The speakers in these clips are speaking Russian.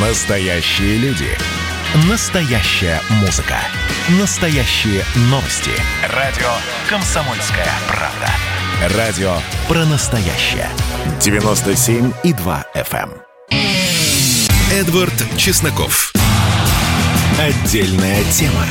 Настоящие люди. Настоящая музыка. Настоящие новости. Радио «Комсомольская правда». Радио про настоящее. 97,2 FM. эм. Эдвард Чесноков. Отдельная тема.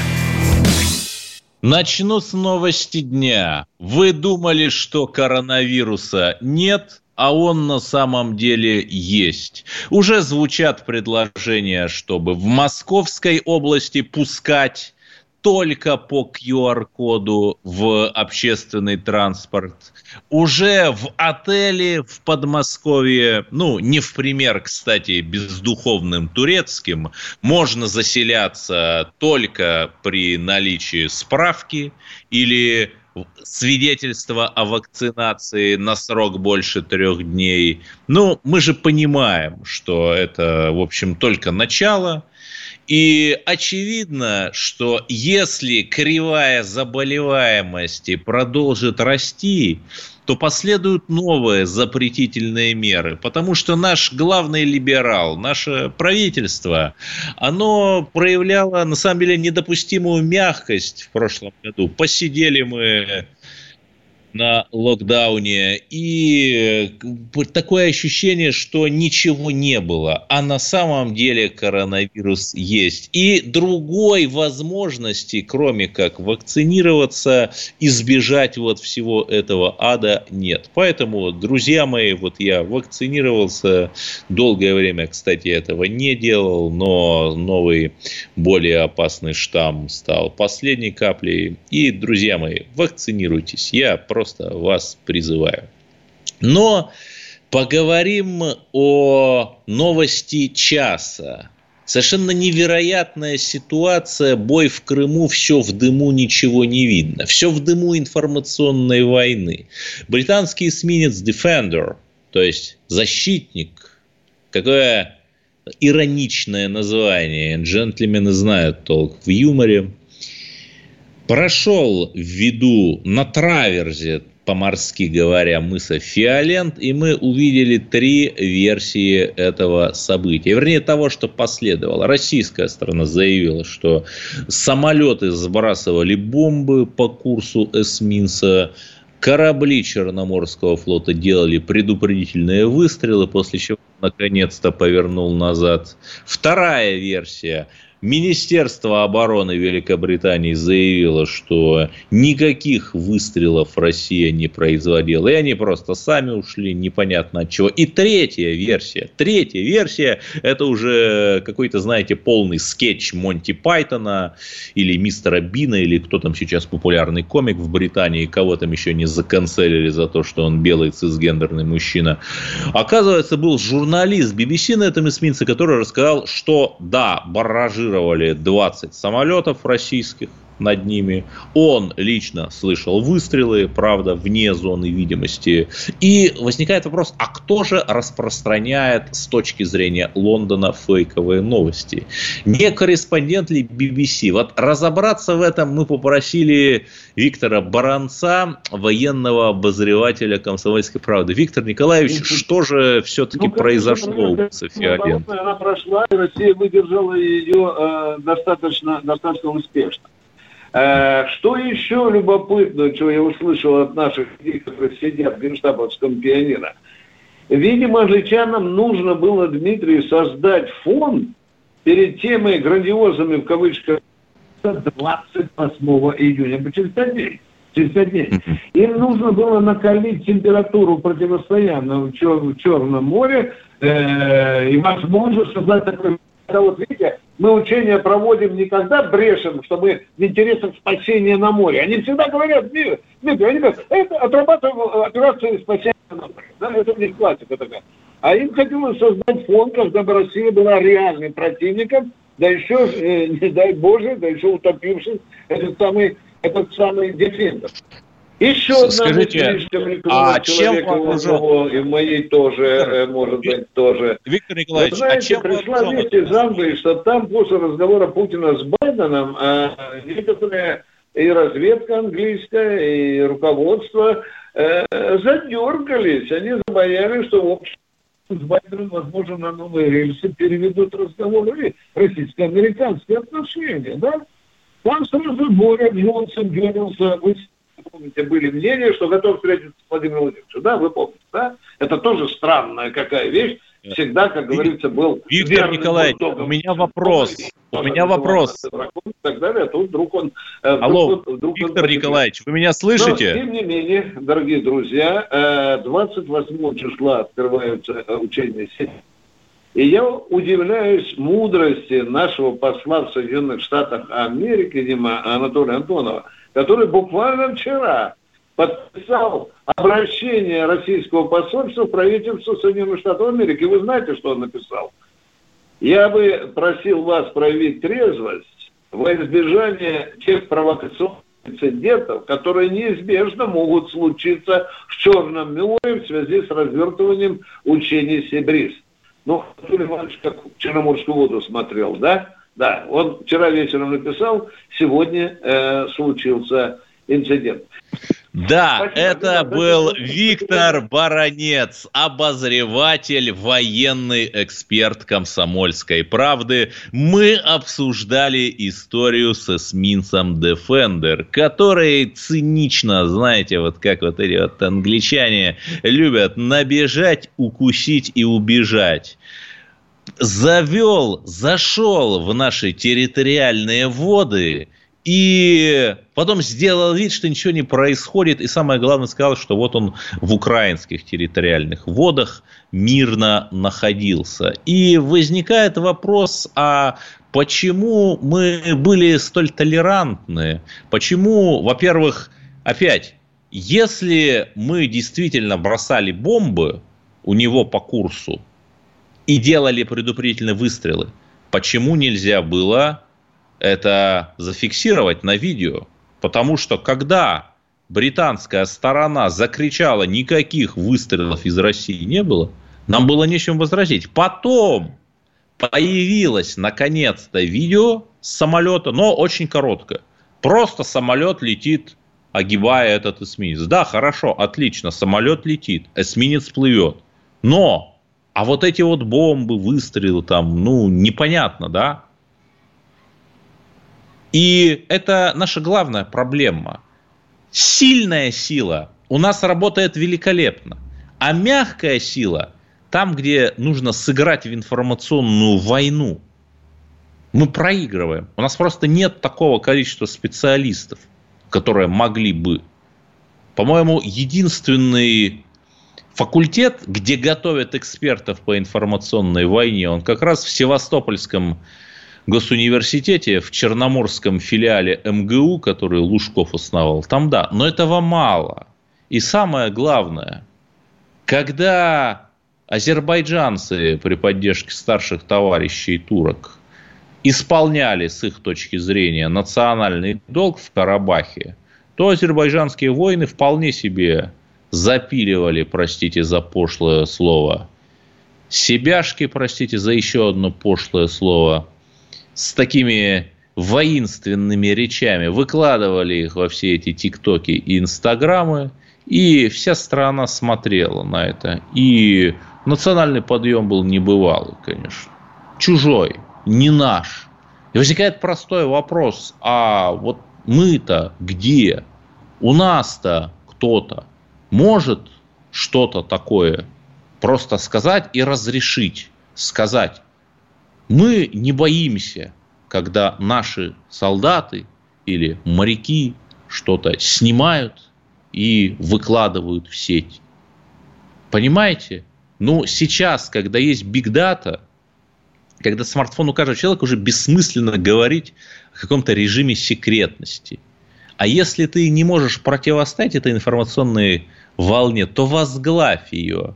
Начну с новости дня. Вы думали, что коронавируса нет, а он на самом деле есть. Уже звучат предложения, чтобы в Московской области пускать только по QR-коду в общественный транспорт. Уже в отеле в Подмосковье, ну, не в пример, кстати, бездуховным турецким, можно заселяться только при наличии справки или свидетельство о вакцинации на срок больше трех дней. Ну, мы же понимаем, что это, в общем, только начало. И очевидно, что если кривая заболеваемости продолжит расти, то последуют новые запретительные меры. Потому что наш главный либерал, наше правительство, оно проявляло, на самом деле, недопустимую мягкость в прошлом году. Посидели мы на локдауне. И э, такое ощущение, что ничего не было, а на самом деле коронавирус есть. И другой возможности, кроме как вакцинироваться, избежать вот всего этого ада нет. Поэтому, друзья мои, вот я вакцинировался долгое время, кстати, этого не делал, но новый более опасный штамм стал последней каплей. И, друзья мои, вакцинируйтесь. Я просто просто вас призываю. Но поговорим о новости часа. Совершенно невероятная ситуация, бой в Крыму, все в дыму, ничего не видно. Все в дыму информационной войны. Британский эсминец Defender, то есть защитник, какое ироничное название, джентльмены знают толк в юморе, прошел в виду на траверзе, по-морски говоря, мыса Фиолент, и мы увидели три версии этого события. Вернее, того, что последовало. Российская сторона заявила, что самолеты сбрасывали бомбы по курсу эсминца, корабли Черноморского флота делали предупредительные выстрелы, после чего наконец-то повернул назад. Вторая версия – Министерство обороны Великобритании заявило, что никаких выстрелов Россия не производила, и они просто сами ушли, непонятно от чего. И третья версия, третья версия, это уже какой-то, знаете, полный скетч Монти Пайтона или мистера Бина, или кто там сейчас популярный комик в Британии, кого там еще не заканцелили за то, что он белый цисгендерный мужчина. Оказывается, был журналист BBC на этом эсминце, который рассказал, что да, барражи базировали 20 самолетов российских над ними. Он лично слышал выстрелы, правда, вне зоны видимости. И возникает вопрос, а кто же распространяет с точки зрения Лондона фейковые новости? Не корреспондент ли BBC? Вот разобраться в этом мы попросили Виктора Баранца, военного обозревателя «Комсомольской правды». Виктор Николаевич, что же все-таки ну, произошло у Софии Она прошла, и Россия выдержала ее э, достаточно, достаточно успешно. Э, что еще любопытно, что я услышал от наших людей, которые сидят в Генштабовском пионера? Видимо, англичанам нужно было, Дмитрий, создать фон перед темой грандиозными, в кавычках, 28 июня, через 5 дней. Через 5 дней. Им нужно было накалить температуру противостоянно в, Черном море э, и, возможно, создать такой когда вот видите, мы учения проводим не когда брешем, что мы в интересах спасения на море. Они всегда говорят, Дмитрий, они говорят, это отрабатываем операцию спасения на море. Да, это них классика такая. А им хотелось создать фонд, когда бы Россия была реальным противником, да еще, э, не дай Боже, да еще утопившись этот самый, этот самый дефендер. Еще одна Скажите, а чем вооружен? И моей тоже, э, может быть, тоже. Виктор Николаевич, Вы знаете, а чем пришла весть из Англии, что там после разговора Путина с Байденом э, некоторые и разведка английская, и руководство э, задергались. Они забоялись, что в общем с Байденом, возможно, на новые рельсы переведут разговоры российско-американские отношения, да? Там сразу Боря, Джонсон, Гернса, вы помните, были мнения, что готов встретиться с Владимиром Владимировичем, да, вы помните, да? Это тоже странная какая вещь, всегда, как говорится, был Виктор Николаевич, у меня вопрос. У меня вопрос. И так далее, а тут вдруг он... Э, Алло, вдруг Виктор он Николаевич, вы меня слышите? Но, тем не менее, дорогие друзья, 28 э, числа открываются э, учения сети. И я удивляюсь мудрости нашего посла в Соединенных Штатах Америки, Дима Анатолия Антонова, который буквально вчера подписал обращение российского посольства в правительство Соединенных Штатов Америки. Вы знаете, что он написал? Я бы просил вас проявить трезвость во избежание тех провокационных инцидентов, которые неизбежно могут случиться в Черном море в связи с развертыванием учений Сибрис. Ну, Анатолий Иванович как Черноморскую воду смотрел, да? Да, он вчера вечером написал, сегодня э, случился инцидент. Да, Спасибо. это был Виктор Баранец, обозреватель, военный эксперт комсомольской правды. Мы обсуждали историю с эсминцем Defender, который цинично, знаете, вот как вот эти вот англичане любят набежать, укусить и убежать завел, зашел в наши территориальные воды и потом сделал вид, что ничего не происходит, и самое главное сказал, что вот он в украинских территориальных водах мирно находился. И возникает вопрос, а почему мы были столь толерантны? Почему, во-первых, опять, если мы действительно бросали бомбы у него по курсу и делали предупредительные выстрелы, почему нельзя было это зафиксировать на видео. Потому что когда британская сторона закричала, никаких выстрелов из России не было, нам было нечем возразить. Потом появилось наконец-то видео с самолета, но очень короткое. Просто самолет летит, огибая этот эсминец. Да, хорошо, отлично, самолет летит, эсминец плывет. Но, а вот эти вот бомбы, выстрелы там, ну, непонятно, да? И это наша главная проблема. Сильная сила у нас работает великолепно, а мягкая сила там, где нужно сыграть в информационную войну, мы проигрываем. У нас просто нет такого количества специалистов, которые могли бы. По-моему, единственный факультет, где готовят экспертов по информационной войне, он как раз в Севастопольском госуниверситете, в Черноморском филиале МГУ, который Лужков основал, там да, но этого мало. И самое главное, когда азербайджанцы при поддержке старших товарищей турок исполняли с их точки зрения национальный долг в Карабахе, то азербайджанские воины вполне себе запиливали, простите за пошлое слово, себяшки, простите за еще одно пошлое слово, с такими воинственными речами, выкладывали их во все эти тиктоки и инстаграмы, и вся страна смотрела на это. И национальный подъем был небывалый, конечно. Чужой, не наш. И возникает простой вопрос, а вот мы-то где? У нас-то кто-то может что-то такое просто сказать и разрешить, сказать, мы не боимся, когда наши солдаты или моряки что-то снимают и выкладывают в сеть. Понимаете? Ну, сейчас, когда есть бигдата, когда смартфон у каждого человека уже бессмысленно говорить о каком-то режиме секретности. А если ты не можешь противостоять этой информационной волне, то возглавь ее.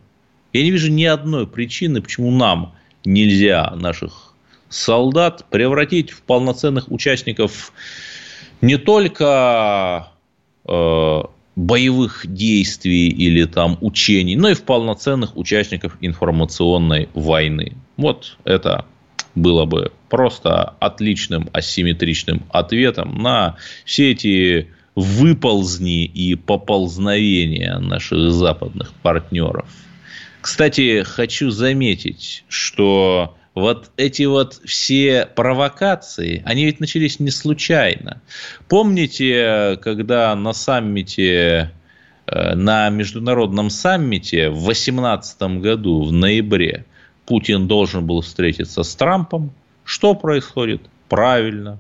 Я не вижу ни одной причины, почему нам нельзя наших солдат превратить в полноценных участников не только э, боевых действий или там учений, но и в полноценных участников информационной войны. Вот это было бы просто отличным асимметричным ответом на все эти выползни и поползновения наших западных партнеров. Кстати, хочу заметить, что вот эти вот все провокации, они ведь начались не случайно. Помните, когда на саммите, э, на международном саммите в 2018 году, в ноябре, Путин должен был встретиться с Трампом, что происходит? Правильно,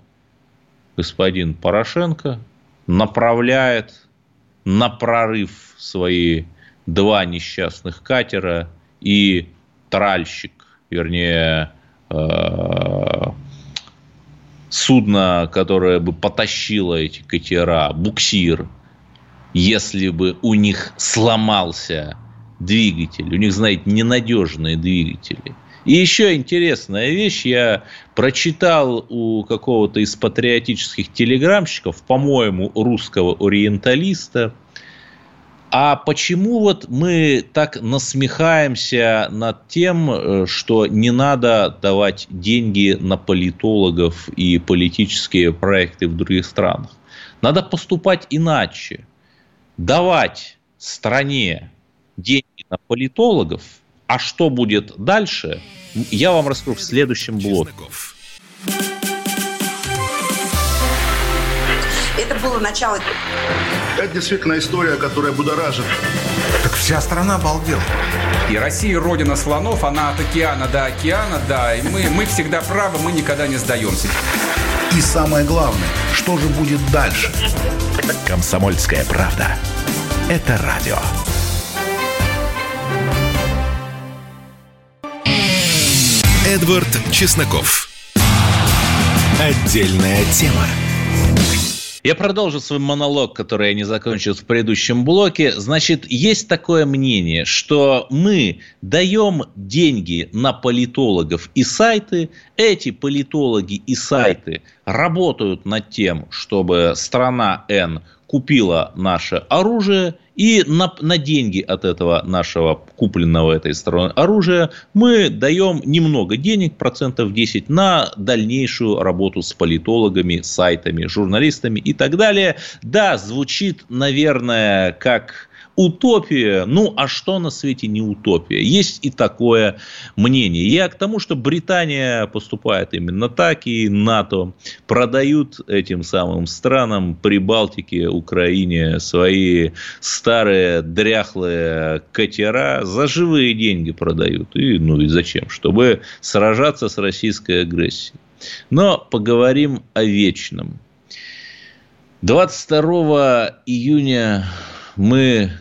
господин Порошенко направляет на прорыв свои два несчастных катера и тральщик, вернее, э, судно, которое бы потащило эти катера, буксир, если бы у них сломался двигатель. У них, знаете, ненадежные двигатели. И еще интересная вещь, я прочитал у какого-то из патриотических телеграмщиков, по-моему, русского ориенталиста, а почему вот мы так насмехаемся над тем, э, что не надо давать деньги на политологов и политические проекты в других странах? Надо поступать иначе. Давать стране деньги политологов, а что будет дальше, я вам расскажу в следующем блоке. Это было начало. Это действительно история, которая будоражит. Так вся страна обалдела. И Россия родина слонов, она от океана до океана, да, и мы, мы всегда правы, мы никогда не сдаемся. И самое главное, что же будет дальше? Комсомольская правда. Это радио. Эдвард Чесноков. Отдельная тема. Я продолжу свой монолог, который я не закончил в предыдущем блоке. Значит, есть такое мнение, что мы даем деньги на политологов и сайты. Эти политологи и сайты работают над тем, чтобы страна N купила наше оружие, и на, на деньги от этого нашего купленного этой стороны оружия мы даем немного денег, процентов 10, на дальнейшую работу с политологами, сайтами, журналистами и так далее. Да, звучит, наверное, как утопия. Ну, а что на свете не утопия? Есть и такое мнение. Я к тому, что Британия поступает именно так, и НАТО продают этим самым странам Прибалтике, Украине свои старые дряхлые катера за живые деньги продают. И, ну и зачем? Чтобы сражаться с российской агрессией. Но поговорим о вечном. 22 июня мы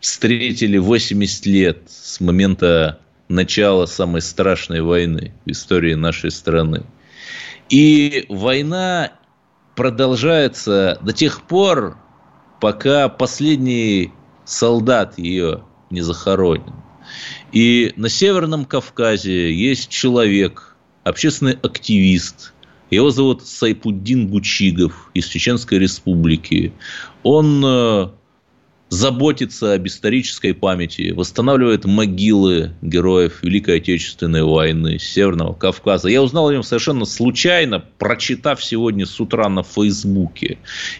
встретили 80 лет с момента начала самой страшной войны в истории нашей страны. И война продолжается до тех пор, пока последний солдат ее не захоронен. И на Северном Кавказе есть человек, общественный активист, его зовут Сайпуддин Гучигов из Чеченской Республики. Он э, заботится об исторической памяти, восстанавливает могилы героев Великой Отечественной войны, Северного Кавказа. Я узнал о нем совершенно случайно, прочитав сегодня с утра на Фейсбуке.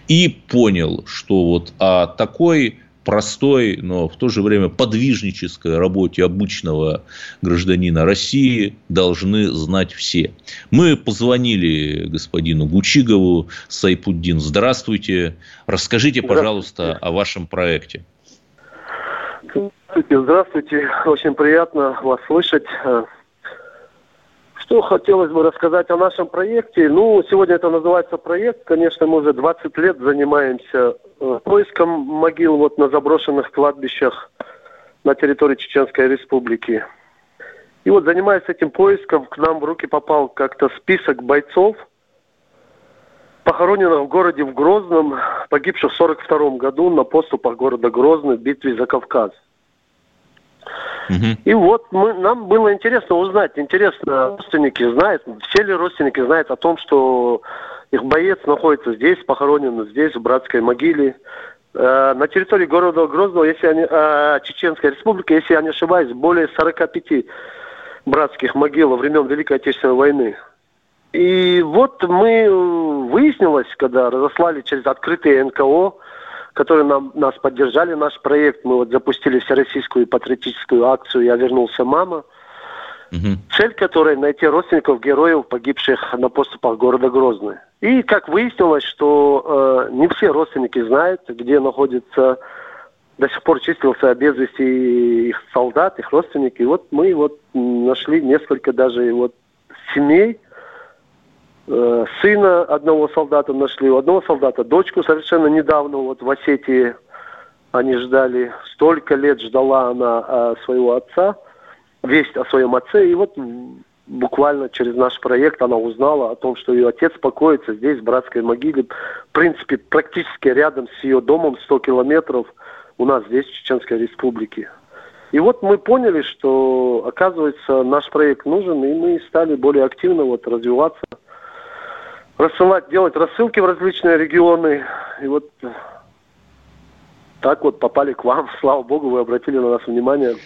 И понял, что вот о такой простой, но в то же время подвижнической работе обычного гражданина России должны знать все. Мы позвонили господину Гучигову, Сайпуддин, здравствуйте. Расскажите, пожалуйста, о вашем проекте. Здравствуйте, здравствуйте. Очень приятно вас слышать. Что хотелось бы рассказать о нашем проекте? Ну, сегодня это называется проект. Конечно, мы уже 20 лет занимаемся э, поиском могил вот на заброшенных кладбищах на территории Чеченской Республики. И вот занимаясь этим поиском, к нам в руки попал как-то список бойцов, похороненных в городе в Грозном, погибших в 1942 году на поступах города Грозный в битве за Кавказ. И вот мы, нам было интересно узнать, интересно, родственники знают, все ли родственники знают о том, что их боец находится здесь, похоронен здесь, в братской могиле. Э, на территории города Грозного, если они, э, Чеченской Республики, если я не ошибаюсь, более 45 братских могил во времен Великой Отечественной войны. И вот мы выяснилось, когда разослали через открытые НКО, которые нам, нас поддержали, наш проект. Мы вот запустили всероссийскую патриотическую акцию «Я вернулся, мама». Угу. Цель которой найти родственников героев, погибших на поступах города Грозный. И как выяснилось, что э, не все родственники знают, где находится до сих пор числился без вести их солдат, их родственники. И вот мы вот нашли несколько даже вот семей, сына одного солдата нашли, у одного солдата дочку совершенно недавно вот в Осетии они ждали, столько лет ждала она э, своего отца, весть о своем отце, и вот буквально через наш проект она узнала о том, что ее отец покоится здесь, в братской могиле, в принципе, практически рядом с ее домом, 100 километров – у нас здесь, в Чеченской Республике. И вот мы поняли, что, оказывается, наш проект нужен, и мы стали более активно вот развиваться, рассылать, делать рассылки в различные регионы. И вот так вот попали к вам. Слава богу, вы обратили на нас внимание.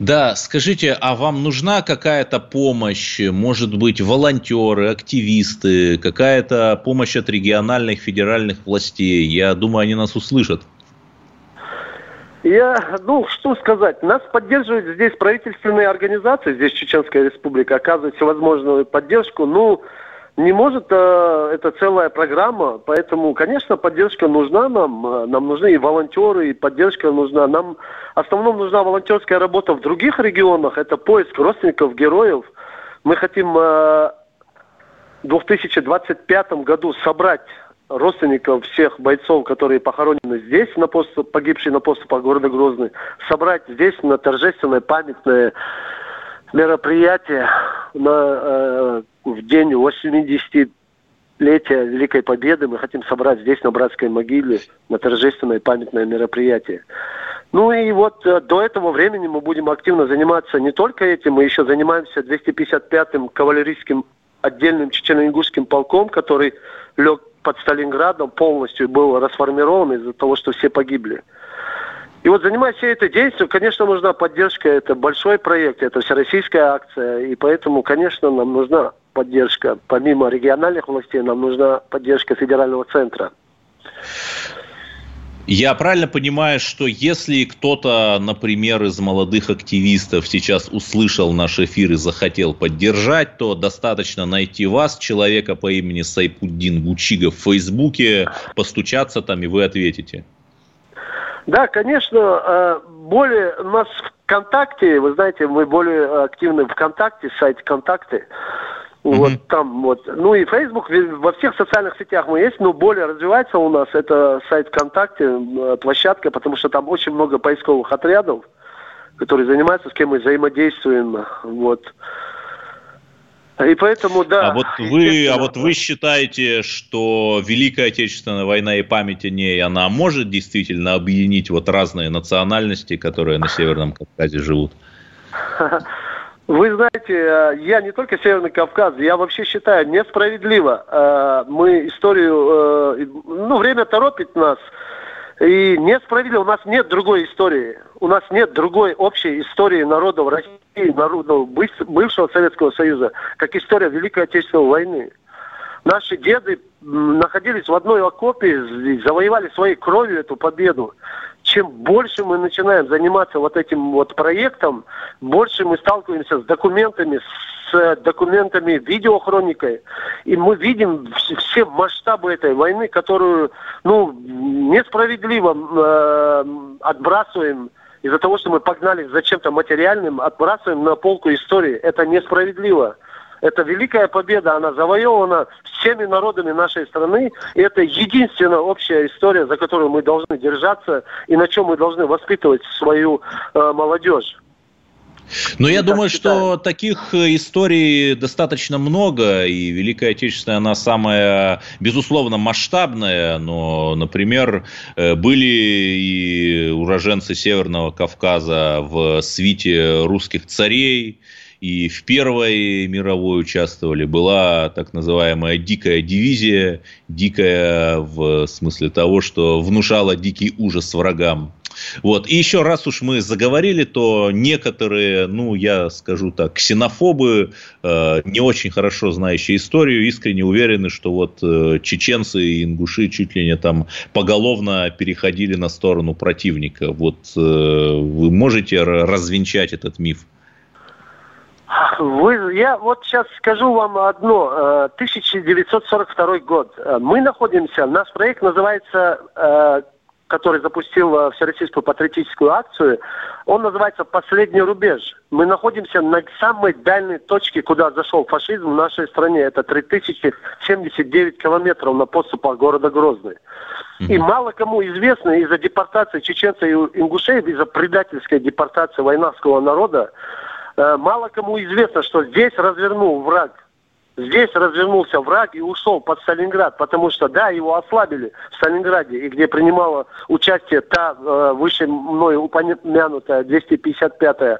Да, скажите, а вам нужна какая-то помощь, может быть, волонтеры, активисты, какая-то помощь от региональных, федеральных властей? Я думаю, они нас услышат. Я, ну, что сказать, нас поддерживают здесь правительственные организации, здесь Чеченская Республика оказывает всевозможную поддержку, ну, не может, э, это целая программа, поэтому, конечно, поддержка нужна нам, э, нам нужны и волонтеры, и поддержка нужна. Нам в основном нужна волонтерская работа в других регионах, это поиск родственников, героев. Мы хотим э, в 2025 году собрать родственников всех бойцов, которые похоронены здесь, на пост, погибшие на поступах города Грозный, собрать здесь на торжественное памятное мероприятие на, э, в день 80 летия Великой Победы мы хотим собрать здесь, на Братской могиле, на торжественное памятное мероприятие. Ну и вот э, до этого времени мы будем активно заниматься не только этим, мы еще занимаемся 255-м кавалерийским отдельным чечено-ингушским полком, который лег под Сталинградом полностью был расформирован из-за того, что все погибли. И вот занимаясь всей этой деятельностью, конечно, нужна поддержка. Это большой проект, это всероссийская акция. И поэтому, конечно, нам нужна поддержка. Помимо региональных властей, нам нужна поддержка федерального центра. Я правильно понимаю, что если кто-то, например, из молодых активистов сейчас услышал наш эфир и захотел поддержать, то достаточно найти вас, человека по имени Сайпуддин Гучига в Фейсбуке, постучаться там, и вы ответите. Да, конечно, э, более у нас ВКонтакте, вы знаете, мы более активны ВКонтакте, сайт ВКонтакте. Mm-hmm. Вот там вот. Ну и Facebook, во всех социальных сетях мы есть, но более развивается у нас это сайт ВКонтакте, площадка, потому что там очень много поисковых отрядов, которые занимаются, с кем мы взаимодействуем. Вот. И поэтому, да. А вот вы, а вот вы считаете, что Великая Отечественная война и память о ней, она может действительно объединить вот разные национальности, которые на Северном Кавказе живут? Вы знаете, э, я не только Северный Кавказ, я вообще считаю несправедливо. Э, мы историю, э, ну, время торопит нас, и несправедливо, у нас нет другой истории. У нас нет другой общей истории народов России, народов бывшего Советского Союза, как история Великой Отечественной войны. Наши деды находились в одной окопе, завоевали своей кровью эту победу чем больше мы начинаем заниматься вот этим вот проектом, больше мы сталкиваемся с документами, с документами, видеохроникой, и мы видим все масштабы этой войны, которую, ну, несправедливо э, отбрасываем из-за того, что мы погнали за чем-то материальным, отбрасываем на полку истории. Это несправедливо. Это великая победа, она завоевана всеми народами нашей страны. И это единственная общая история, за которую мы должны держаться и на чем мы должны воспитывать свою э, молодежь. Но я думаю, что таких э, историй достаточно много, и Великая Отечественная, она самая, безусловно, масштабная, но, например, э, были и уроженцы Северного Кавказа в свите русских царей, и в Первой мировой участвовали. Была так называемая дикая дивизия, дикая в смысле того, что внушала дикий ужас врагам. Вот. И еще раз уж мы заговорили, то некоторые, ну, я скажу так, ксенофобы, э, не очень хорошо знающие историю, искренне уверены, что вот э, чеченцы и ингуши чуть ли не там поголовно переходили на сторону противника. Вот э, вы можете развенчать этот миф? Вы, я вот сейчас скажу вам одно. 1942 год. Мы находимся, наш проект называется который запустил э, Всероссийскую патриотическую акцию, он называется «Последний рубеж». Мы находимся на самой дальней точке, куда зашел фашизм в нашей стране. Это 3079 километров на подступах города Грозный. И мало кому известно из-за депортации чеченцев и ингушей, из-за предательской депортации войнавского народа, э, мало кому известно, что здесь развернул враг Здесь развернулся враг и ушел под Сталинград, потому что, да, его ослабили в Сталинграде, и где принимала участие та э, выше мной упомянутая 255-я,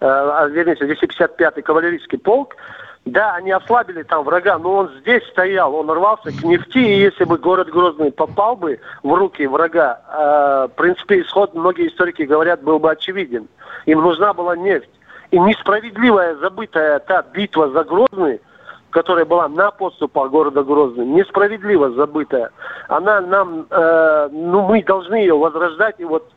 э, вернее, 255-й кавалерийский полк, да, они ослабили там врага, но он здесь стоял, он рвался к нефти, и если бы город Грозный попал бы в руки врага, э, в принципе, исход, многие историки говорят, был бы очевиден. Им нужна была нефть. И несправедливая, забытая та битва за Грозный, которая была на подступах города Грозный, несправедливо забытая, она нам, э, ну, мы должны ее возрождать, и вот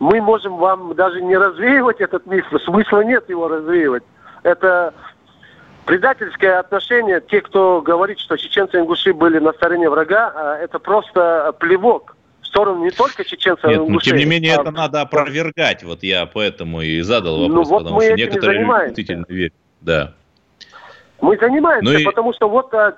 мы можем вам даже не развеивать этот миф, смысла нет его развеивать. Это предательское отношение тех, кто говорит, что чеченцы и ингуши были на стороне врага, а это просто плевок сторону не только чеченцев, Нет, но ну, тем не менее а... это надо опровергать. Вот я поэтому и задал ну вопрос, ну, вот потому что некоторые люди действительно верят. Да. Мы занимаемся, ну и... потому что вот, а,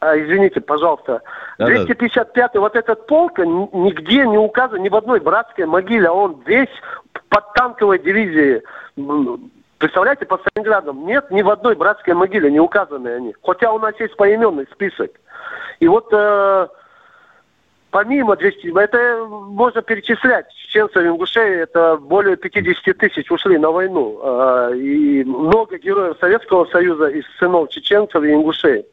а, извините, пожалуйста, да, 255 да. вот этот полк нигде не указан, ни в одной братской могиле, а он весь под танковой дивизией. Представляете, под Сталинградом нет ни в одной братской могиле, не указаны они. Хотя у нас есть поименный список. И вот э, помимо 200, это можно перечислять. Чеченцев и ингушей, это более 50 тысяч ушли на войну. А, и много героев Советского Союза из сынов чеченцев и ингушей.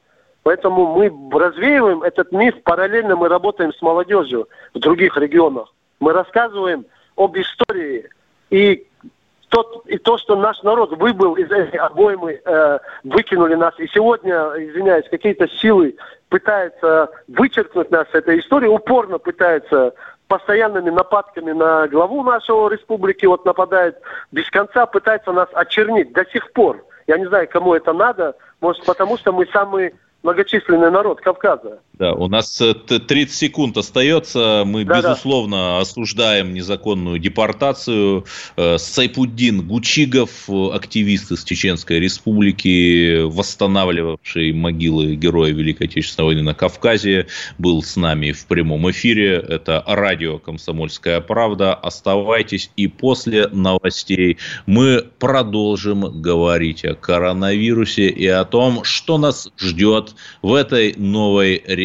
Поэтому мы развеиваем этот миф, параллельно мы работаем с молодежью в других регионах. Мы рассказываем об истории и то, что наш народ выбыл из этой обоймы, э, выкинули нас. И сегодня, извиняюсь, какие-то силы пытаются вычеркнуть нас с этой истории, упорно пытаются постоянными нападками на главу нашего республики, вот нападают без конца, пытаются нас очернить до сих пор. Я не знаю, кому это надо, может потому что мы самые многочисленный народ Кавказа. Да, у нас 30 э, секунд остается. Мы, да, безусловно, да. осуждаем незаконную депортацию. Э, Сайпуддин Гучигов, активист из Чеченской Республики, восстанавливавший могилы героя Великой Отечественной войны на Кавказе, был с нами в прямом эфире. Это радио «Комсомольская правда». Оставайтесь, и после новостей мы продолжим говорить о коронавирусе и о том, что нас ждет в этой новой реальности.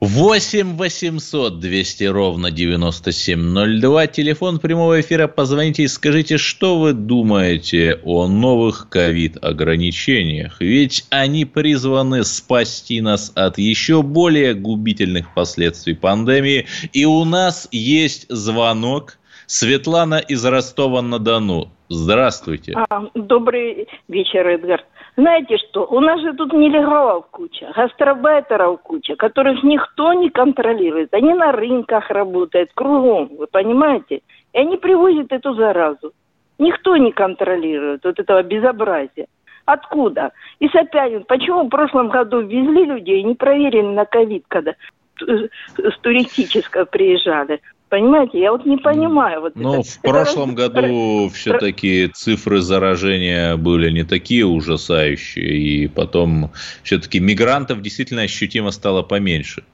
8 800 200 ровно 9702. Телефон прямого эфира. Позвоните и скажите, что вы думаете о новых ковид-ограничениях. Ведь они призваны спасти нас от еще более губительных последствий пандемии. И у нас есть звонок. Светлана из Ростова-на-Дону. Здравствуйте. А, добрый вечер, Эдгард. Знаете что, у нас же тут нелегалов куча, гастробайтеров куча, которых никто не контролирует. Они на рынках работают, кругом, вы понимаете? И они привозят эту заразу. Никто не контролирует вот этого безобразия. Откуда? И Собянин, почему в прошлом году везли людей, не проверили на ковид, когда с туристического приезжали? Понимаете, я вот не понимаю. Вот ну, это. в прошлом это... году все-таки цифры заражения были не такие ужасающие, и потом все-таки мигрантов действительно ощутимо стало поменьше.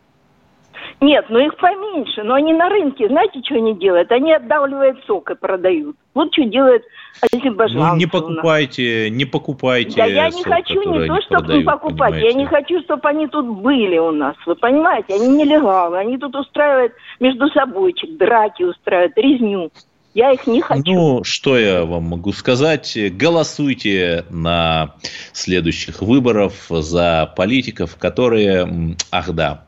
Нет, ну их поменьше, но они на рынке, знаете, что они делают? Они отдавливают сок и продают. Вот что делает Азербайджан. Ну, не покупайте, не покупайте Да я не сок, хочу не то, чтобы продают, покупать, понимаете? я не хочу, чтобы они тут были у нас, вы понимаете? Они нелегалы, они тут устраивают между собойчик, драки устраивают, резню. Я их не хочу. Ну, что я вам могу сказать? Голосуйте на следующих выборах за политиков, которые... Ах да,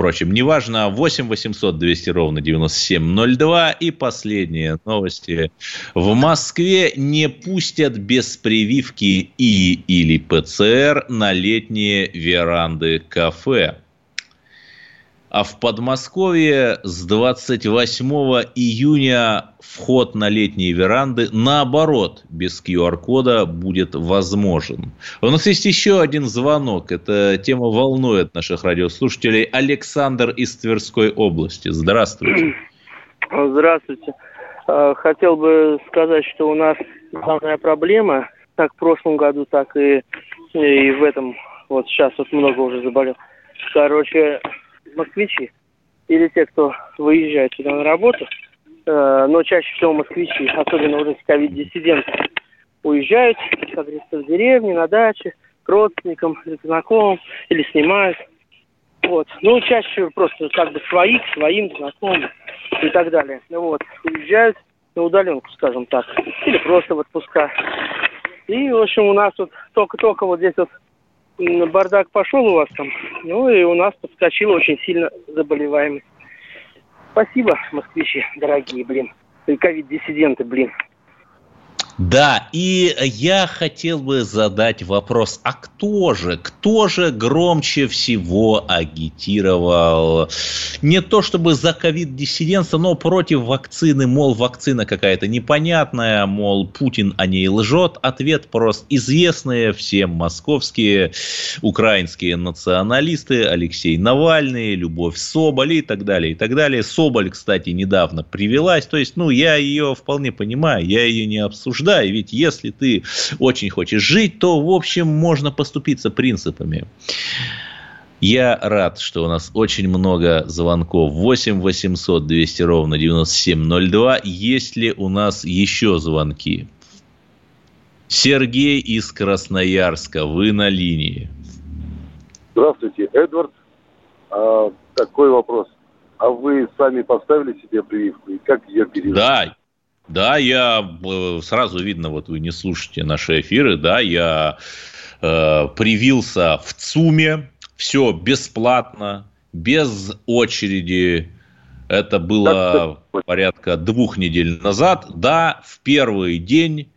Впрочем, неважно, 8 800 200 ровно 9702. И последние новости. В Москве не пустят без прививки И или ПЦР на летние веранды кафе. А в Подмосковье с 28 июня вход на летние веранды, наоборот, без QR-кода будет возможен. У нас есть еще один звонок. Эта тема волнует наших радиослушателей. Александр из Тверской области. Здравствуйте. Здравствуйте. А, хотел бы сказать, что у нас главная проблема, как в прошлом году, так и, и в этом, вот сейчас вот много уже заболел. Короче, москвичи или те, кто выезжает сюда на работу, э, но чаще всего москвичи, особенно вот эти ковид-диссиденты, уезжают, как говорится, в деревне, на даче, к родственникам, к знакомым, или снимают. Вот. Ну, чаще всего просто как бы своих, своим, знакомым и так далее. Ну вот, уезжают на удаленку, скажем так, или просто в отпуска. И, в общем, у нас вот только-только вот здесь вот бардак пошел у вас там, ну и у нас подскочила очень сильно заболеваемость. Спасибо, москвичи, дорогие, блин. И ковид-диссиденты, блин. Да, и я хотел бы задать вопрос, а кто же, кто же громче всего агитировал не то чтобы за ковид-диссидентство, но против вакцины, мол, вакцина какая-то непонятная, мол, Путин о ней лжет. Ответ прост. Известные всем московские украинские националисты Алексей Навальный, Любовь Соболь и так далее, и так далее. Соболь, кстати, недавно привелась, то есть, ну, я ее вполне понимаю, я ее не обсуждаю, да, и ведь если ты очень хочешь жить, то, в общем, можно поступиться принципами. Я рад, что у нас очень много звонков. 8 800 200 ровно 9702. Есть ли у нас еще звонки? Сергей из Красноярска, вы на линии. Здравствуйте, Эдвард. А, такой вопрос. А вы сами поставили себе прививку и как ее пережили? Да, да, я э, сразу видно, вот вы не слушаете наши эфиры, да, я э, привился в ЦУМе, все бесплатно, без очереди. Это было порядка двух недель назад. Да, в первый день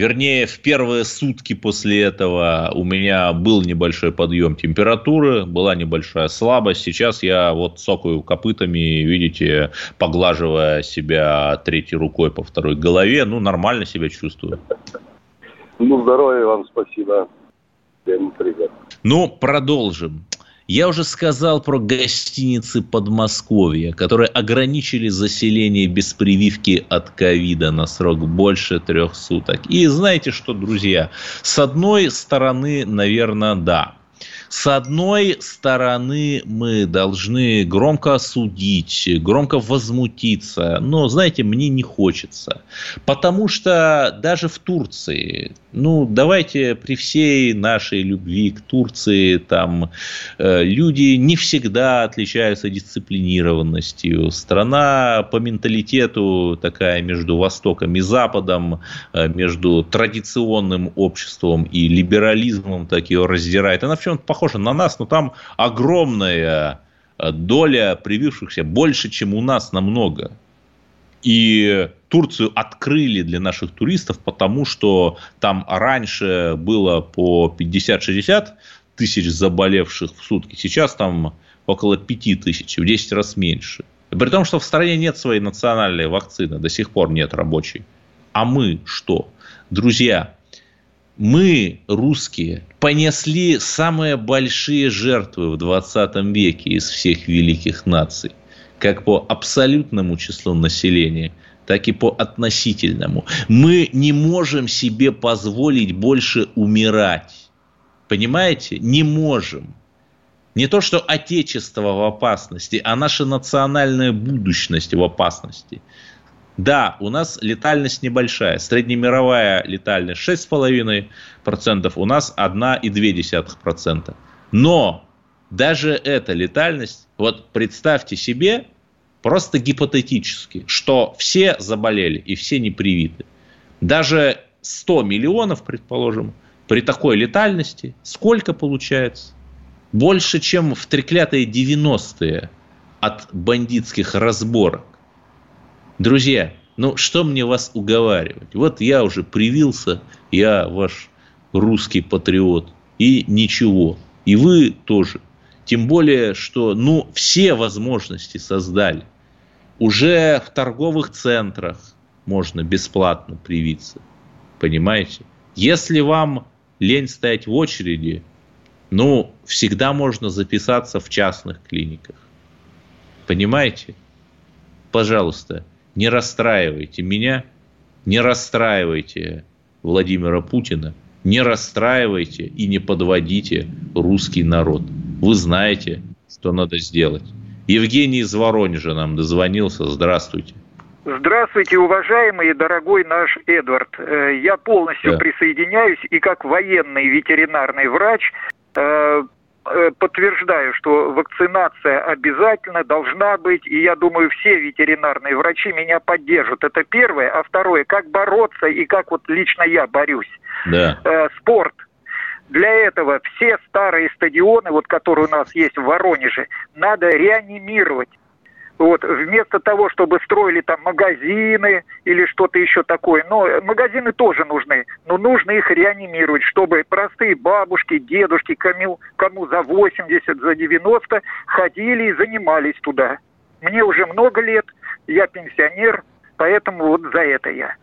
Вернее, в первые сутки после этого у меня был небольшой подъем температуры, была небольшая слабость. Сейчас я вот сокаю копытами, видите, поглаживая себя третьей рукой по второй голове. Ну, нормально себя чувствую. Ну, здоровья вам, спасибо. Ну, продолжим. Я уже сказал про гостиницы Подмосковья, которые ограничили заселение без прививки от ковида на срок больше трех суток. И знаете что, друзья, с одной стороны, наверное, да, с одной стороны, мы должны громко осудить, громко возмутиться, но, знаете, мне не хочется. Потому что даже в Турции, ну, давайте при всей нашей любви к Турции, там э, люди не всегда отличаются дисциплинированностью. Страна по менталитету такая между Востоком и Западом, э, между традиционным обществом и либерализмом так ее раздирает. Она в чем-то похожа на нас, но там огромная э, доля привившихся, больше, чем у нас намного. И Турцию открыли для наших туристов, потому что там раньше было по 50-60 тысяч заболевших в сутки, сейчас там около 5 тысяч, в 10 раз меньше. При том, что в стране нет своей национальной вакцины, до сих пор нет рабочей. А мы что? Друзья, мы, русские, понесли самые большие жертвы в 20 веке из всех великих наций, как по абсолютному числу населения, так и по относительному. Мы не можем себе позволить больше умирать. Понимаете? Не можем. Не то, что отечество в опасности, а наша национальная будущность в опасности. Да, у нас летальность небольшая. Среднемировая летальность 6,5%, у нас 1,2%. Но даже эта летальность, вот представьте себе, просто гипотетически, что все заболели и все не привиты. Даже 100 миллионов, предположим, при такой летальности, сколько получается? Больше, чем в треклятые 90-е от бандитских разборок. Друзья, ну что мне вас уговаривать? Вот я уже привился, я ваш русский патриот, и ничего. И вы тоже. Тем более, что ну, все возможности создали. Уже в торговых центрах можно бесплатно привиться. Понимаете? Если вам лень стоять в очереди, ну, всегда можно записаться в частных клиниках. Понимаете? Пожалуйста, не расстраивайте меня, не расстраивайте Владимира Путина, не расстраивайте и не подводите русский народ. Вы знаете, что надо сделать. Евгений из Воронежа нам дозвонился. Здравствуйте. Здравствуйте, уважаемый и дорогой наш Эдвард. Э, я полностью да. присоединяюсь и как военный ветеринарный врач э, подтверждаю, что вакцинация обязательно должна быть, и я думаю, все ветеринарные врачи меня поддержат. Это первое. А второе, как бороться и как вот лично я борюсь. Да. Э, спорт. Для этого все старые стадионы, вот которые у нас есть в Воронеже, надо реанимировать. Вот, вместо того, чтобы строили там магазины или что-то еще такое. Но магазины тоже нужны. Но нужно их реанимировать, чтобы простые бабушки, дедушки, кому, кому за 80, за 90 ходили и занимались туда. Мне уже много лет, я пенсионер, поэтому вот за это я.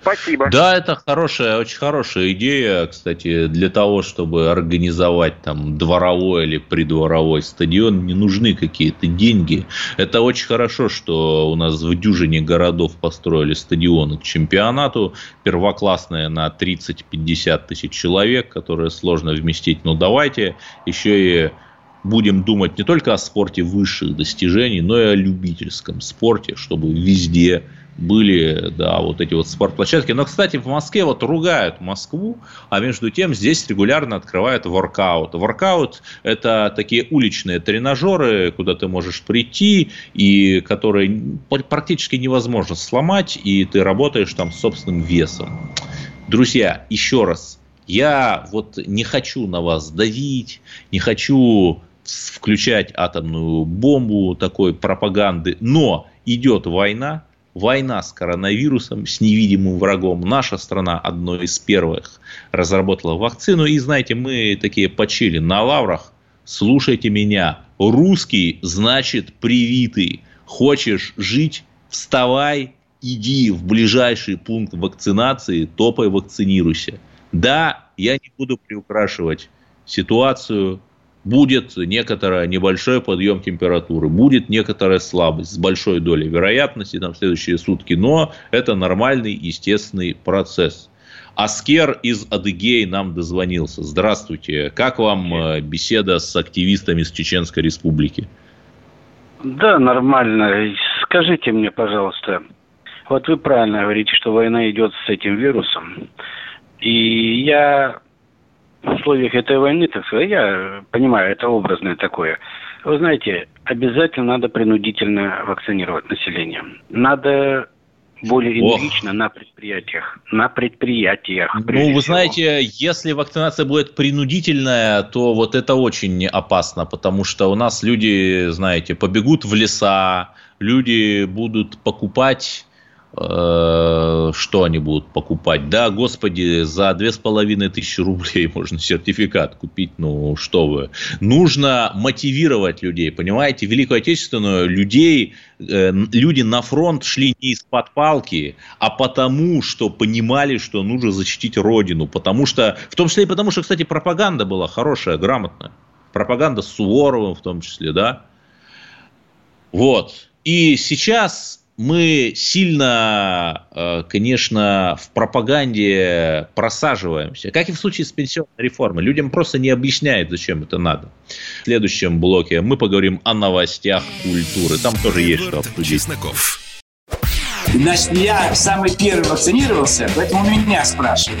Спасибо. Да, это хорошая, очень хорошая идея, кстати, для того, чтобы организовать там дворовой или придворовой стадион, не нужны какие-то деньги. Это очень хорошо, что у нас в дюжине городов построили стадионы к чемпионату, первоклассные на 30-50 тысяч человек, которые сложно вместить. Но давайте еще и будем думать не только о спорте высших достижений, но и о любительском спорте, чтобы везде были, да, вот эти вот спортплощадки. Но, кстати, в Москве вот ругают Москву, а между тем здесь регулярно открывают воркаут. Воркаут – это такие уличные тренажеры, куда ты можешь прийти, и которые практически невозможно сломать, и ты работаешь там с собственным весом. Друзья, еще раз, я вот не хочу на вас давить, не хочу включать атомную бомбу такой пропаганды, но идет война, война с коронавирусом, с невидимым врагом. Наша страна одной из первых разработала вакцину. И знаете, мы такие почили на лаврах. Слушайте меня. Русский значит привитый. Хочешь жить? Вставай, иди в ближайший пункт вакцинации, топай вакцинируйся. Да, я не буду приукрашивать ситуацию, будет некоторый небольшой подъем температуры, будет некоторая слабость с большой долей вероятности там, следующие сутки, но это нормальный, естественный процесс. Аскер из Адыгеи нам дозвонился. Здравствуйте. Как вам э, беседа с активистами с Чеченской Республики? Да, нормально. Скажите мне, пожалуйста, вот вы правильно говорите, что война идет с этим вирусом. И я в условиях этой войны, так сказать, я понимаю, это образное такое. Вы знаете, обязательно надо принудительно вакцинировать население. Надо более энергично на предприятиях. На предприятиях. Ну, вы всего. знаете, если вакцинация будет принудительная, то вот это очень опасно, потому что у нас люди, знаете, побегут в леса, люди будут покупать что они будут покупать? Да, господи, за две с половиной тысячи рублей можно сертификат купить. Ну, что вы. Нужно мотивировать людей, понимаете? Великую Отечественную людей, э, люди на фронт шли не из-под палки, а потому, что понимали, что нужно защитить Родину. Потому что, в том числе и потому, что, кстати, пропаганда была хорошая, грамотная. Пропаганда с Суворовым в том числе, да. Вот. И сейчас мы сильно, э, конечно, в пропаганде просаживаемся, как и в случае с пенсионной реформой. Людям просто не объясняют, зачем это надо. В следующем блоке мы поговорим о новостях культуры. Там тоже есть что обсудить. Чесноков. Значит, я самый первый вакцинировался, поэтому меня спрашивают.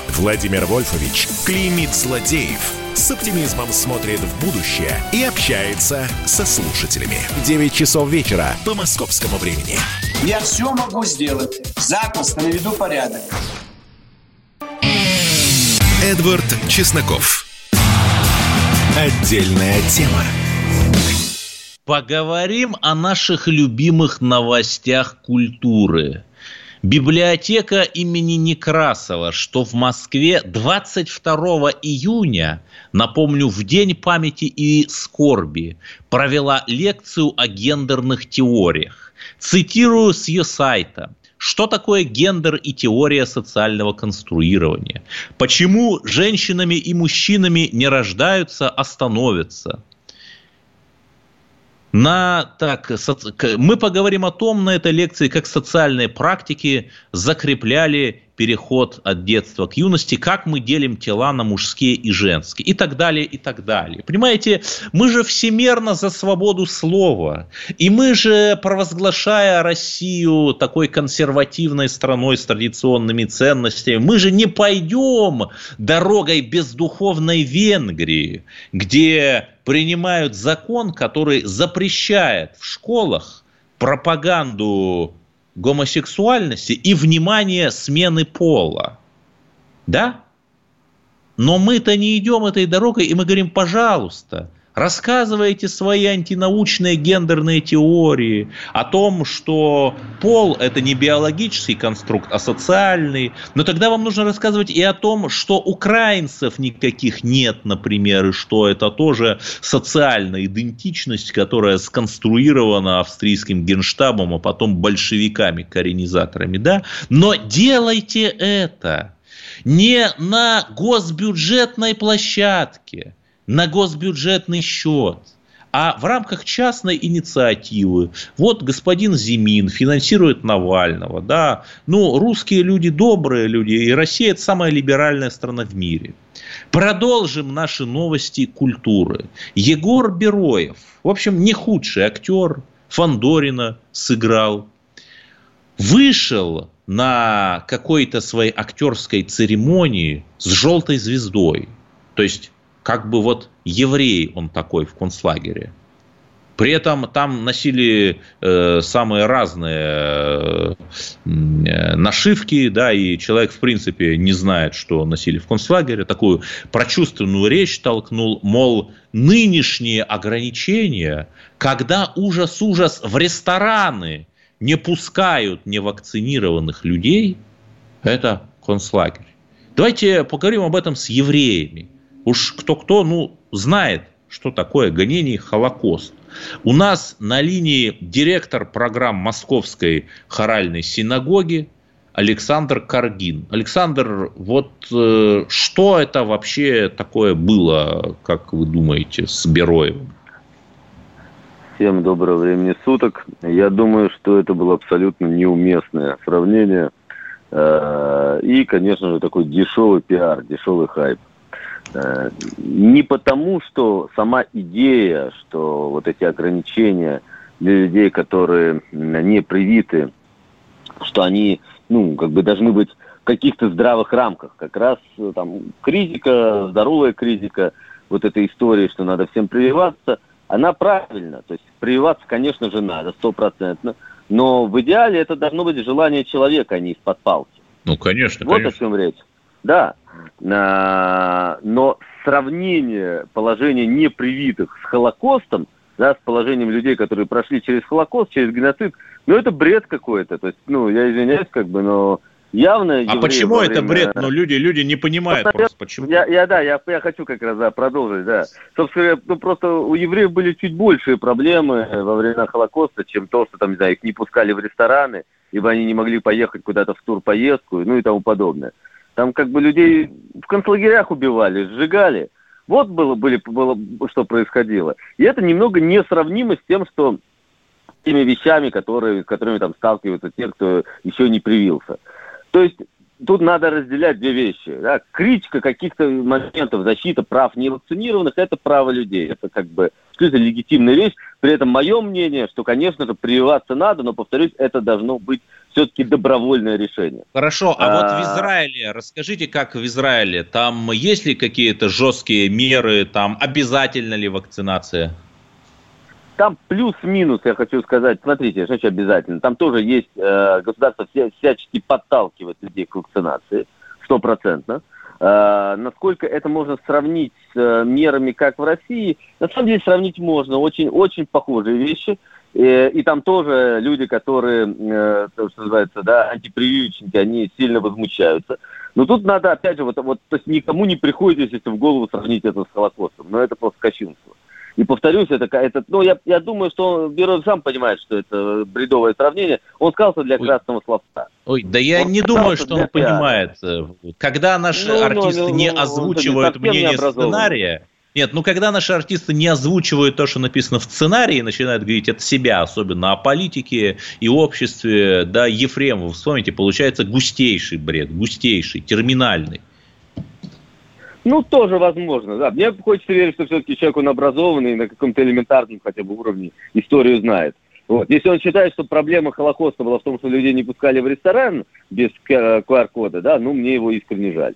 Владимир Вольфович клеймит злодеев – с оптимизмом смотрит в будущее и общается со слушателями. 9 часов вечера по московскому времени. Я все могу сделать. Запросто наведу порядок. Эдвард Чесноков. Отдельная тема. Поговорим о наших любимых новостях культуры. Библиотека имени Некрасова, что в Москве 22 июня, напомню, в День памяти и скорби, провела лекцию о гендерных теориях. Цитирую с ее сайта. Что такое гендер и теория социального конструирования? Почему женщинами и мужчинами не рождаются, а становятся? На так мы поговорим о том на этой лекции, как социальные практики закрепляли переход от детства к юности, как мы делим тела на мужские и женские, и так далее, и так далее. Понимаете, мы же всемерно за свободу слова, и мы же, провозглашая Россию такой консервативной страной с традиционными ценностями, мы же не пойдем дорогой бездуховной Венгрии, где принимают закон, который запрещает в школах пропаганду гомосексуальности и внимание смены пола. Да? Но мы-то не идем этой дорогой, и мы говорим, пожалуйста, Рассказываете свои антинаучные гендерные теории о том, что пол – это не биологический конструкт, а социальный. Но тогда вам нужно рассказывать и о том, что украинцев никаких нет, например, и что это тоже социальная идентичность, которая сконструирована австрийским генштабом, а потом большевиками, коренизаторами. Да? Но делайте это не на госбюджетной площадке – на госбюджетный счет, а в рамках частной инициативы. Вот господин Зимин финансирует Навального, да, ну, русские люди добрые люди, и Россия – это самая либеральная страна в мире. Продолжим наши новости культуры. Егор Бероев, в общем, не худший актер, Фандорина сыграл, вышел на какой-то своей актерской церемонии с желтой звездой. То есть как бы вот еврей он такой в концлагере. При этом там носили э, самые разные э, нашивки, да, и человек, в принципе, не знает, что носили в концлагере. Такую прочувственную речь толкнул, мол, нынешние ограничения, когда ужас-ужас в рестораны не пускают невакцинированных людей, это концлагерь. Давайте поговорим об этом с евреями. Уж кто-кто, ну, знает, что такое гонение Холокост. У нас на линии директор программ Московской хоральной синагоги Александр Каргин. Александр, вот э, что это вообще такое было, как вы думаете, с Бероевым? Всем доброго времени суток. Я думаю, что это было абсолютно неуместное сравнение. Э, и, конечно же, такой дешевый пиар, дешевый хайп. Не потому, что сама идея, что вот эти ограничения для людей, которые не привиты, что они ну, как бы должны быть в каких-то здравых рамках. Как раз э, там критика, здоровая критика, вот эта история, что надо всем прививаться, она правильна. То есть прививаться, конечно же, надо, стопроцентно. Но в идеале это должно быть желание человека, а не из-под палки. Ну, конечно, Вот конечно. о чем речь. Да. А, Но сравнение положения непривитых с Холокостом, да, с положением людей, которые прошли через Холокост, через геноцид, ну, это бред какой-то. То есть, ну, я извиняюсь, как бы, но явно... А почему во это время- бред? Ну, люди, люди не понимают Просто просто, почему. Я, я, да, я, я хочу как раз да, продолжить, да. Собственно, ну, просто у евреев были чуть большие проблемы во времена Холокоста, чем то, что там, не знаю, их не пускали в рестораны, ибо они не могли поехать куда-то в турпоездку, ну и тому подобное. Там как бы людей в концлагерях убивали, сжигали. Вот было, были, было, что происходило. И это немного несравнимо с тем, что теми вещами, которые, с которыми там сталкиваются те, кто еще не привился. То есть тут надо разделять две вещи. Да? Критика каких-то моментов, защита прав невакцинированных – это право людей. Это как бы абсолютно легитимная вещь. При этом мое мнение, что, конечно же, прививаться надо, но, повторюсь, это должно быть все-таки добровольное решение. Хорошо, а вот в А, Израиле, расскажите, как в Израиле, там есть ли какие-то жесткие меры, там обязательно ли вакцинация? Там плюс-минус, я хочу сказать, смотрите, значит обязательно. Там тоже есть, э, государство вся- всячески подталкивает людей к вакцинации, стопроцентно. Э, насколько это можно сравнить с э, мерами, как в России, на самом деле сравнить можно. Очень, очень похожие вещи. Э, и там тоже люди, которые, э, то, что называется, да, антипрививочники, они сильно возмущаются. Но тут надо, опять же, вот, вот, то есть никому не приходит, если в голову сравнить это с Холокостом. Но это просто кощунство. И повторюсь, это, это ну, я, я думаю, что Беров сам понимает, что это бредовое сравнение. Он сказал, что для красного словца. Ой, да я Он не думаю, что он понимает. э, Когда наши Ну, ну, артисты ну, не ну, он озвучивают не мнение образованный. сценария, нет, ну когда наши артисты не озвучивают то, что написано в сценарии, начинают говорить от себя, особенно о политике и обществе, да, Ефремов, вспомните, получается густейший бред, густейший, терминальный. Ну, тоже возможно, да. Мне хочется верить, что все-таки человек, он образованный, на каком-то элементарном хотя бы уровне историю знает. Вот. Если он считает, что проблема Холокоста была в том, что людей не пускали в ресторан без QR-кода, да, ну, мне его искренне жаль.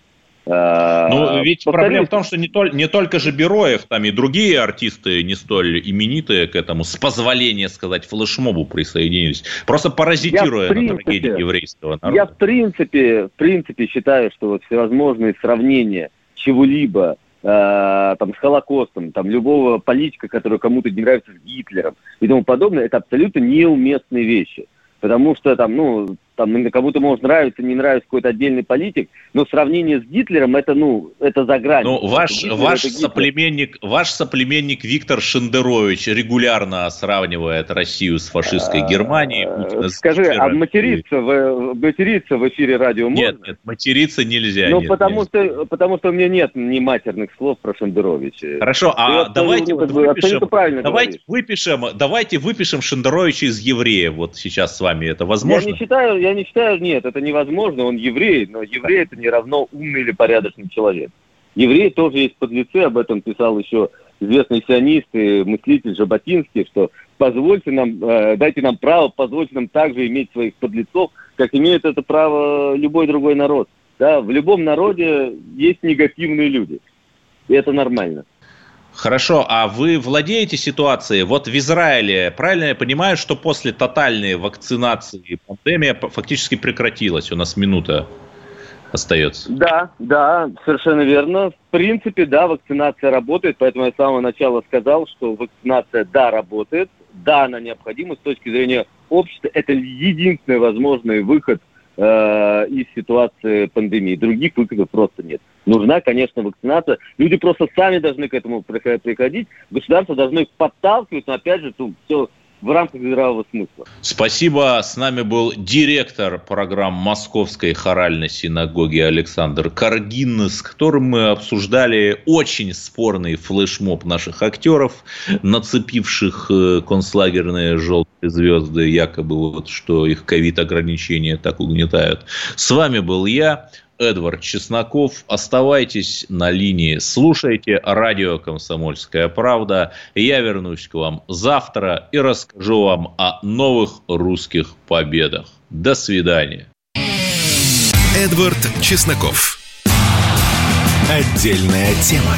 А, Ну, ведь повторюсь, проблема в том, что не, толь- не только же Бероев, там и другие артисты не столь именитые к этому, с позволения сказать, флешмобу присоединились. Просто паразитируя в на принципе, трагедии еврейского народа. Я в принципе, в принципе считаю, что вот всевозможные сравнения чего-либо э, там с Холокостом, там любого политика, который кому-то не нравится с Гитлером и тому подобное, это абсолютно неуместные вещи. Потому что там, ну, там кому-то может нравиться, не нравится какой-то отдельный политик, но сравнение с Гитлером это, ну, это за гранью. Ну, ваш, Гитлер ваш, соплеменник, ваш соплеменник Виктор Шендерович регулярно сравнивает Россию с фашистской Германией. Путина Э, Скажи, а Гитлером. материться в, материться в эфире радио можно? Нет, нет, материться нельзя. Ну, нет, потому, нельзя. что, потому что у меня нет ни матерных слов про Шендеровича. Хорошо, а абсолютно, давайте ну, вот выпишем, давайте говоришь. выпишем, давайте выпишем Шендеровича из евреев. Вот сейчас с вами это возможно? Я не считаю, я не считаю, нет, это невозможно, он еврей, но еврей это не равно умный или порядочный человек. Евреи тоже есть подлецы, об этом писал еще известный сионист и мыслитель Жаботинский, что позвольте нам, э, дайте нам право, позвольте нам также иметь своих подлецов, как имеет это право любой другой народ. Да, в любом народе есть негативные люди. И это нормально. Хорошо, а вы владеете ситуацией? Вот в Израиле, правильно я понимаю, что после тотальной вакцинации пандемия фактически прекратилась? У нас минута остается. Да, да, совершенно верно. В принципе, да, вакцинация работает, поэтому я с самого начала сказал, что вакцинация, да, работает, да, она необходима с точки зрения общества. Это единственный возможный выход э, из ситуации пандемии. Других выходов просто нет. Нужна, конечно, вакцинация. Люди просто сами должны к этому приход- приходить. Государство должно их подталкивать, но опять же, тут все в рамках здравого смысла. Спасибо. С нами был директор программ Московской хоральной синагоги Александр Каргин, с которым мы обсуждали очень спорный флешмоб наших актеров, нацепивших э, концлагерные желтые звезды, якобы вот, что их ковид-ограничения так угнетают. С вами был я, Эдвард Чесноков. Оставайтесь на линии, слушайте радио «Комсомольская правда». Я вернусь к вам завтра и расскажу вам о новых русских победах. До свидания. Эдвард Чесноков. Отдельная тема.